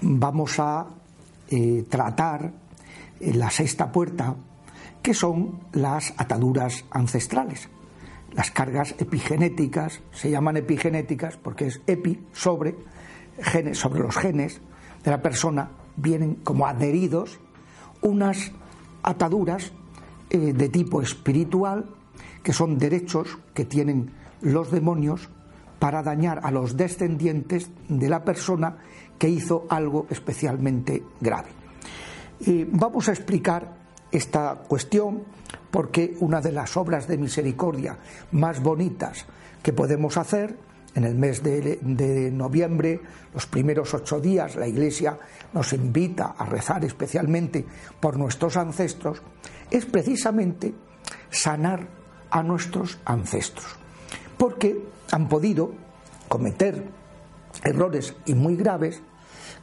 vamos a eh, tratar la sexta puerta, que son las ataduras ancestrales. Las cargas epigenéticas se llaman epigenéticas porque es epi sobre genes, sobre los genes de la persona vienen como adheridos unas ataduras eh, de tipo espiritual que son derechos que tienen los demonios para dañar a los descendientes de la persona que hizo algo especialmente grave. Y vamos a explicar esta cuestión porque una de las obras de misericordia más bonitas que podemos hacer en el mes de, noviembre, los primeros ocho días, la Iglesia nos invita a rezar especialmente por nuestros ancestros, es precisamente sanar a nuestros ancestros, porque han podido cometer errores y muy graves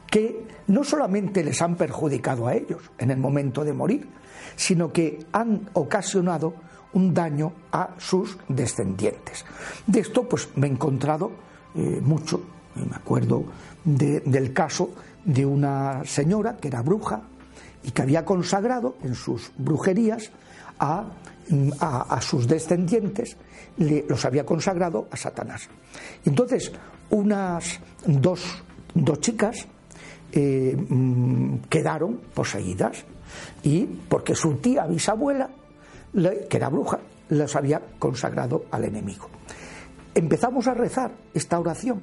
que no solamente les han perjudicado a ellos en el momento de morir, sino que han ocasionado un daño a sus descendientes. De esto pues me he encontrado eh, mucho, me acuerdo del caso de una señora que era bruja y que había consagrado en sus brujerías a, a, sus descendientes, los había consagrado a Satanás. Entonces, unas dos, dos chicas eh, mm, quedaron poseídas y porque su tía bisabuela, que era bruja, las había consagrado al enemigo. Empezamos a rezar esta oración.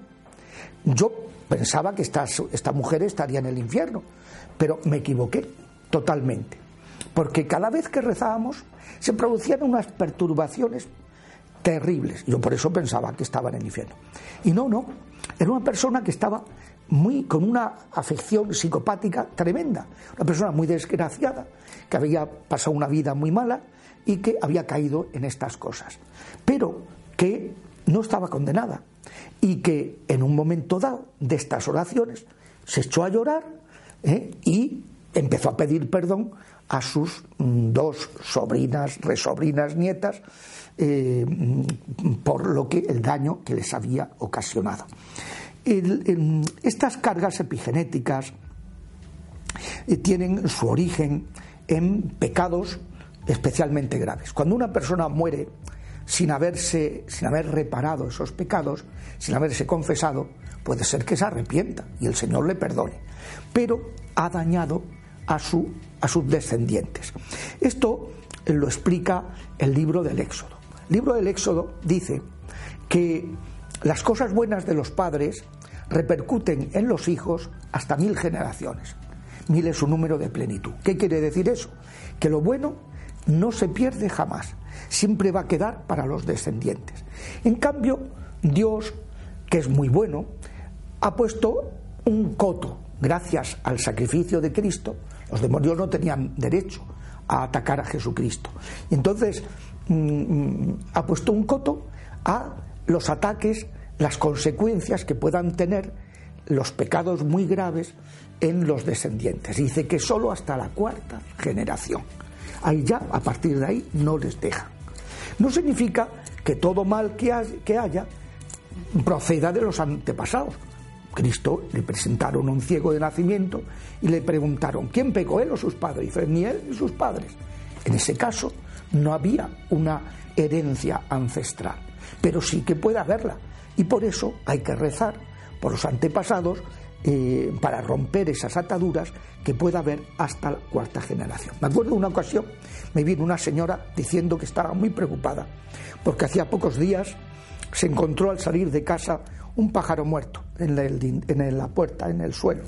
Yo pensaba que esta, esta mujer estaría en el infierno, pero me equivoqué totalmente, porque cada vez que rezábamos se producían unas perturbaciones terribles. Yo por eso pensaba que estaba en el infierno. Y no, no, era una persona que estaba muy, con una afección psicopática tremenda, una persona muy desgraciada, que había pasado una vida muy mala y que había caído en estas cosas, pero que no estaba condenada y que en un momento dado de estas oraciones se echó a llorar ¿eh? y empezó a pedir perdón a sus mm, dos sobrinas, resobrinas, nietas, eh, por lo que el daño que les había ocasionado estas cargas epigenéticas eh, tienen su origen en pecados especialmente graves. Cuando una persona muere sin haberse, sin haber reparado esos pecados, sin haberse confesado, puede ser que se arrepienta y el Señor le perdone, pero ha dañado a, su, a sus descendientes. Esto lo explica el libro del Éxodo. El libro del Éxodo dice que las cosas buenas de los padres repercuten en los hijos hasta mil generaciones. Mil es su número de plenitud. ¿Qué quiere decir eso? Que lo bueno no se pierde jamás, siempre va a quedar para los descendientes. En cambio, Dios, que es muy bueno, ha puesto un coto. Gracias al sacrificio de Cristo, los demonios no tenían derecho a atacar a Jesucristo. Entonces, mm, mm, ha puesto un coto a los ataques las consecuencias que puedan tener los pecados muy graves en los descendientes. Dice que solo hasta la cuarta generación. Ahí ya, a partir de ahí, no les deja. No significa que todo mal que haya proceda de los antepasados. Cristo le presentaron a un ciego de nacimiento y le preguntaron, ¿quién pecó él o sus padres? Y ni él ni sus padres. En ese caso no había una herencia ancestral, pero sí que puede haberla. Y por eso hay que rezar por los antepasados eh, para romper esas ataduras que pueda haber hasta la cuarta generación. Me acuerdo de una ocasión, me vino una señora diciendo que estaba muy preocupada porque hacía pocos días se encontró al salir de casa un pájaro muerto en la, puerta, en el suelo.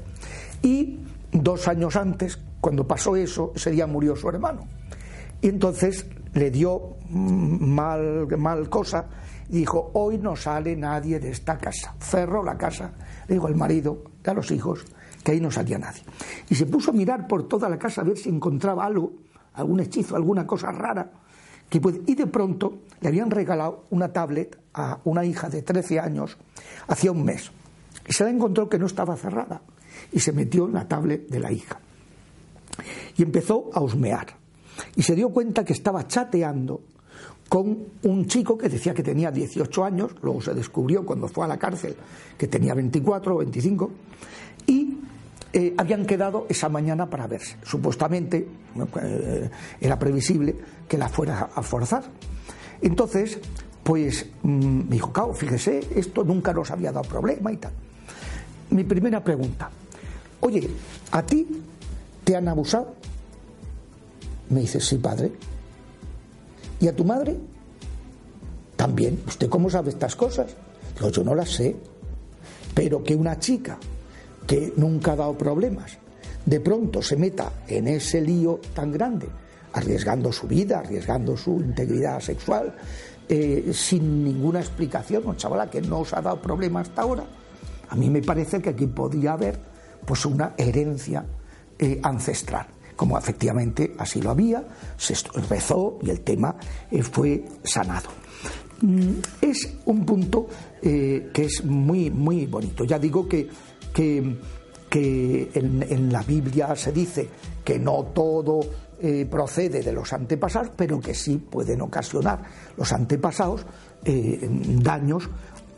Y dos años antes, cuando pasó eso, ese día murió su hermano. Y entonces le dio mal, mal cosa y dijo, hoy no sale nadie de esta casa. Cerró la casa, le dijo al marido a los hijos que ahí no salía nadie. Y se puso a mirar por toda la casa a ver si encontraba algo, algún hechizo, alguna cosa rara. Que Y de pronto le habían regalado una tablet a una hija de 13 años hacía un mes. Y se la encontró que no estaba cerrada. Y se metió en la tablet de la hija. Y empezó a husmear. Y se dio cuenta que estaba chateando con un chico que decía que tenía 18 años, luego se descubrió cuando fue a la cárcel que tenía 24 o 25, y eh, habían quedado esa mañana para verse. Supuestamente eh, era previsible que la fuera a forzar. Entonces, pues mm, me dijo, claro, fíjese, esto nunca nos había dado problema y tal. Mi primera pregunta, oye, ¿a ti te han abusado? Me dice, sí, padre. ¿Y a tu madre? También. ¿Usted cómo sabe estas cosas? Digo, yo no las sé. Pero que una chica que nunca ha dado problemas, de pronto se meta en ese lío tan grande, arriesgando su vida, arriesgando su integridad sexual, eh, sin ninguna explicación, una chavala que no os ha dado problemas hasta ahora, a mí me parece que aquí podría haber pues una herencia eh, ancestral como efectivamente así lo había, se rezó y el tema eh, fue sanado. Mm, es un punto que es muy, muy bonito. Ya digo que, que, en, la Biblia se dice que no todo eh, procede de los antepasados, pero que sí pueden ocasionar los antepasados daños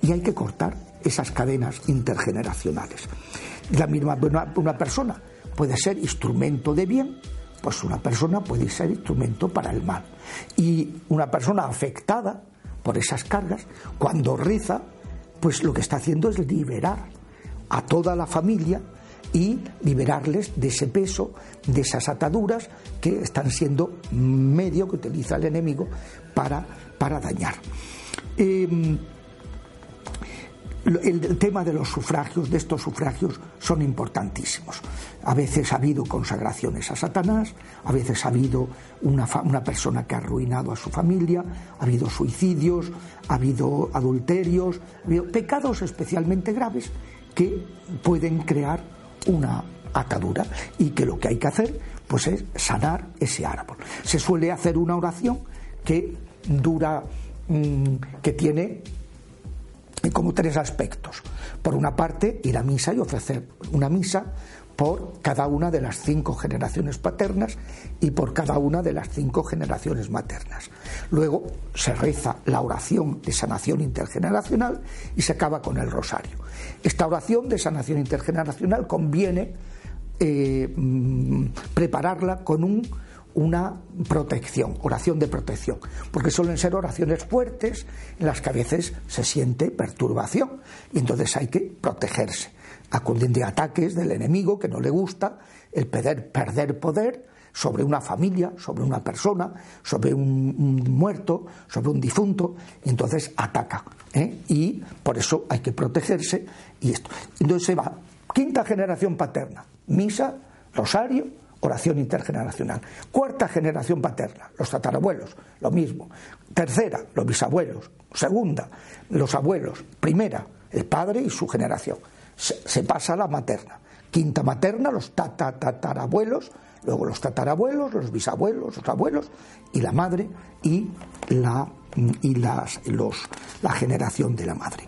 y hay que cortar esas cadenas intergeneracionales. La misma una persona puede ser instrumento de bien, pues una persona puede ser instrumento para el mal. Y una persona afectada por esas cargas, cuando reza, pues lo que está haciendo es liberar a toda la familia y liberarles de ese peso, de esas ataduras que están siendo medio que utiliza el enemigo para, para dañar. Em, el tema de los sufragios, de estos sufragios, son importantísimos. A veces ha habido consagraciones a Satanás, a veces ha habido una, una, persona que ha arruinado a su familia, ha habido suicidios, ha habido adulterios, ha habido pecados especialmente graves que pueden crear una atadura y que lo que hay que hacer pues es sanar ese árbol. Se suele hacer una oración que dura, mm, que tiene como tres aspectos. Por una parte, ir a misa y ofrecer una misa por cada una de las cinco generaciones paternas y por cada una de las cinco generaciones maternas. Luego se reza la oración de sanación intergeneracional y se acaba con el rosario. Esta oración de sanación intergeneracional conviene eh, mm, prepararla con un una protección, oración de protección, porque suelen ser oraciones fuertes en las que a veces se siente perturbación y entonces hay que protegerse. Acunden de ataques del enemigo que no le gusta el perder, perder poder sobre una familia, sobre una persona, sobre un, muerto, sobre un difunto, entonces ataca. ¿eh? Y por eso hay que protegerse y esto. Entonces se va. Quinta generación paterna, misa, rosario, oración intergeneracional. Cuarta generación paterna, los tatarabuelos, lo mismo. Tercera, los bisabuelos. Segunda, los abuelos. Primera, el padre y su generación. Se, pasa a la materna. Quinta materna, los tatarabuelos, luego los tatarabuelos, los bisabuelos, los abuelos y la madre y la, y las, los, la generación de la madre.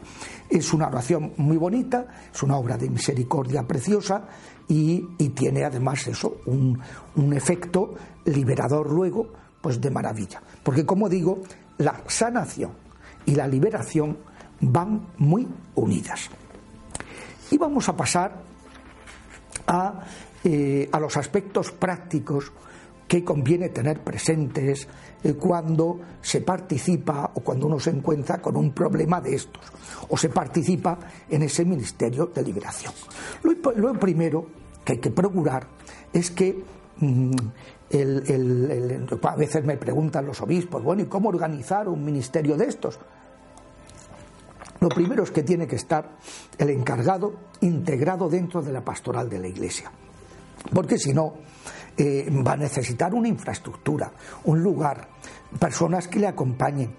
Es una oración muy bonita, es una obra de misericordia preciosa y, tiene además eso, un, un, efecto liberador luego, pues de maravilla. Porque como digo, la sanación y la liberación van muy unidas. Y vamos a pasar a, eh, a los aspectos prácticos que conviene tener presentes eh, cuando se participa o cuando uno se encuentra con un problema de estos o se participa en ese ministerio de liberación. Lo, primero que hay que procurar es que mm, a veces me preguntan los obispos, bueno, ¿y cómo organizar un ministerio de estos? Lo primero es que tiene que estar el encargado integrado dentro de la pastoral de la Iglesia, porque si no, eh, va a necesitar una infraestructura, un lugar, personas que le acompañen,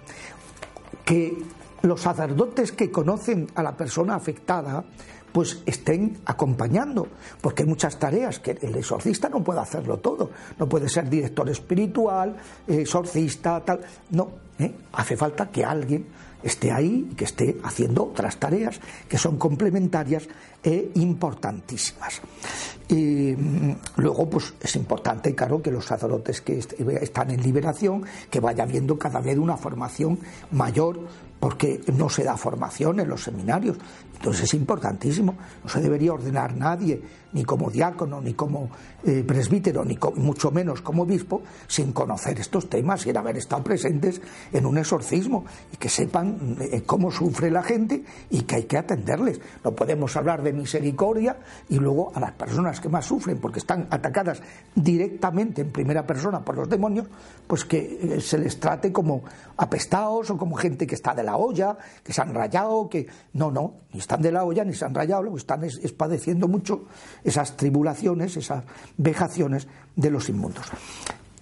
que los sacerdotes que conocen a la persona afectada pues estén acompañando, porque hay muchas tareas que el exorcista no puede hacerlo todo, no puede ser director espiritual, exorcista, tal, no, ¿eh? hace falta que alguien esté ahí, que esté haciendo otras tareas que son complementarias e importantísimas. Y mm, luego, pues es importante, claro, que los sacerdotes que están en liberación, que vaya viendo cada vez una formación mayor, porque no se da formación en los seminarios. Entonces es importantísimo. No se debería ordenar nadie, ni como diácono, ni como eh, presbítero, ni mucho menos como obispo, sin conocer estos temas y haber estado presentes en un exorcismo y que sepan eh, cómo sufre la gente y que hay que atenderles. No podemos hablar de misericordia y luego a las personas que más sufren porque están atacadas directamente en primera persona por los demonios, pues que eh, se les trate como apestados o como gente que está de la olla, que se han rayado, que no, no, ni están de la olla ni se han rayado, están es, padeciendo mucho esas tribulaciones, esas vejaciones de los inmundos.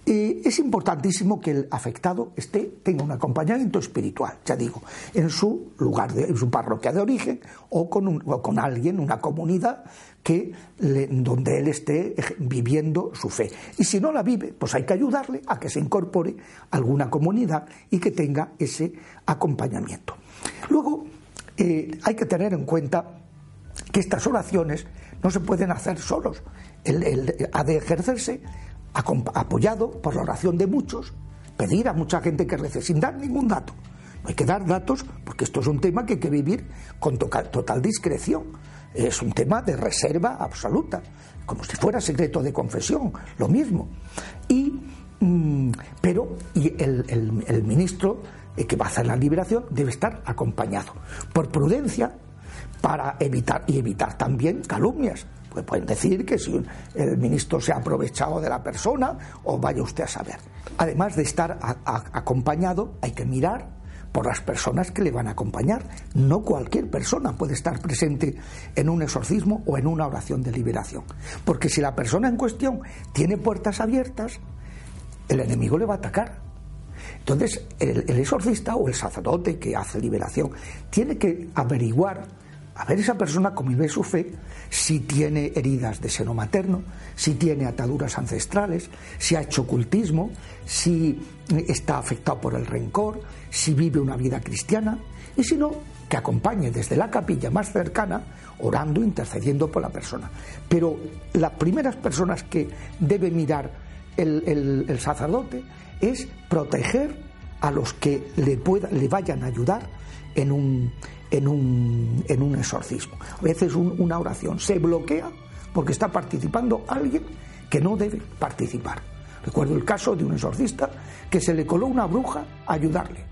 Es importantísimo que el afectado esté, tenga un acompañamiento espiritual, ya digo, en su lugar, de, en su parroquia de origen o con, con alguien, una comunidad que donde él esté viviendo su fe. Y si no la vive, pues hay que ayudarle a que se incorpore a alguna comunidad y que tenga ese acompañamiento. Luego, eh, hay que tener en cuenta que estas oraciones no se pueden hacer solos. ha de ejercerse apoyado por la oración de muchos, pedir a mucha gente que rece sin dar ningún dato. No hay que dar datos porque esto es un tema que hay que vivir con total discreción. Es un tema de reserva absoluta, como si fuera secreto de confesión, lo mismo. Y, mm, pero y el, ministro eh, que va a hacer la liberación debe estar acompañado por prudencia para evitar y evitar también calumnias pues pueden decir que si el ministro se ha aprovechado de la persona o vaya usted a saber. Además de estar acompañado, hay que mirar por las personas que le van a acompañar. No cualquier persona puede estar presente en un exorcismo o en una oración de liberación. Porque si la persona en cuestión tiene puertas abiertas, el enemigo le va a atacar. Entonces, el, el exorcista o el sacerdote que hace liberación tiene que averiguar a ver esa persona cómo vive su fe, si tiene heridas de seno materno, si tiene ataduras ancestrales, si ha hecho ocultismo, si está afectado por el rencor, si vive una vida cristiana, y si no, que acompañe desde la capilla más cercana, orando, intercediendo por la persona. Pero las primeras personas que debe mirar el, el sacerdote es proteger a los que le, pueda, le vayan a ayudar en un, en un, en un exorcismo. A veces una oración se bloquea porque está participando alguien que no debe participar. Recuerdo el caso de un exorcista que se le coló una bruja a ayudarle.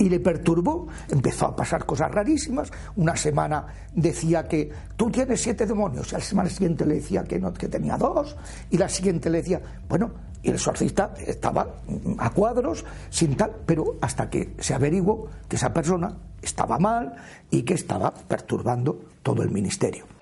Y le perturbó, empezó a pasar cosas rarísimas. Una semana decía que tú tienes siete demonios, y la semana siguiente le decía que, no, que tenía dos, y la siguiente le decía, bueno, y el exorcista estaba a cuadros, sin tal, pero hasta que se averiguó que esa persona estaba mal y que estaba perturbando todo el ministerio.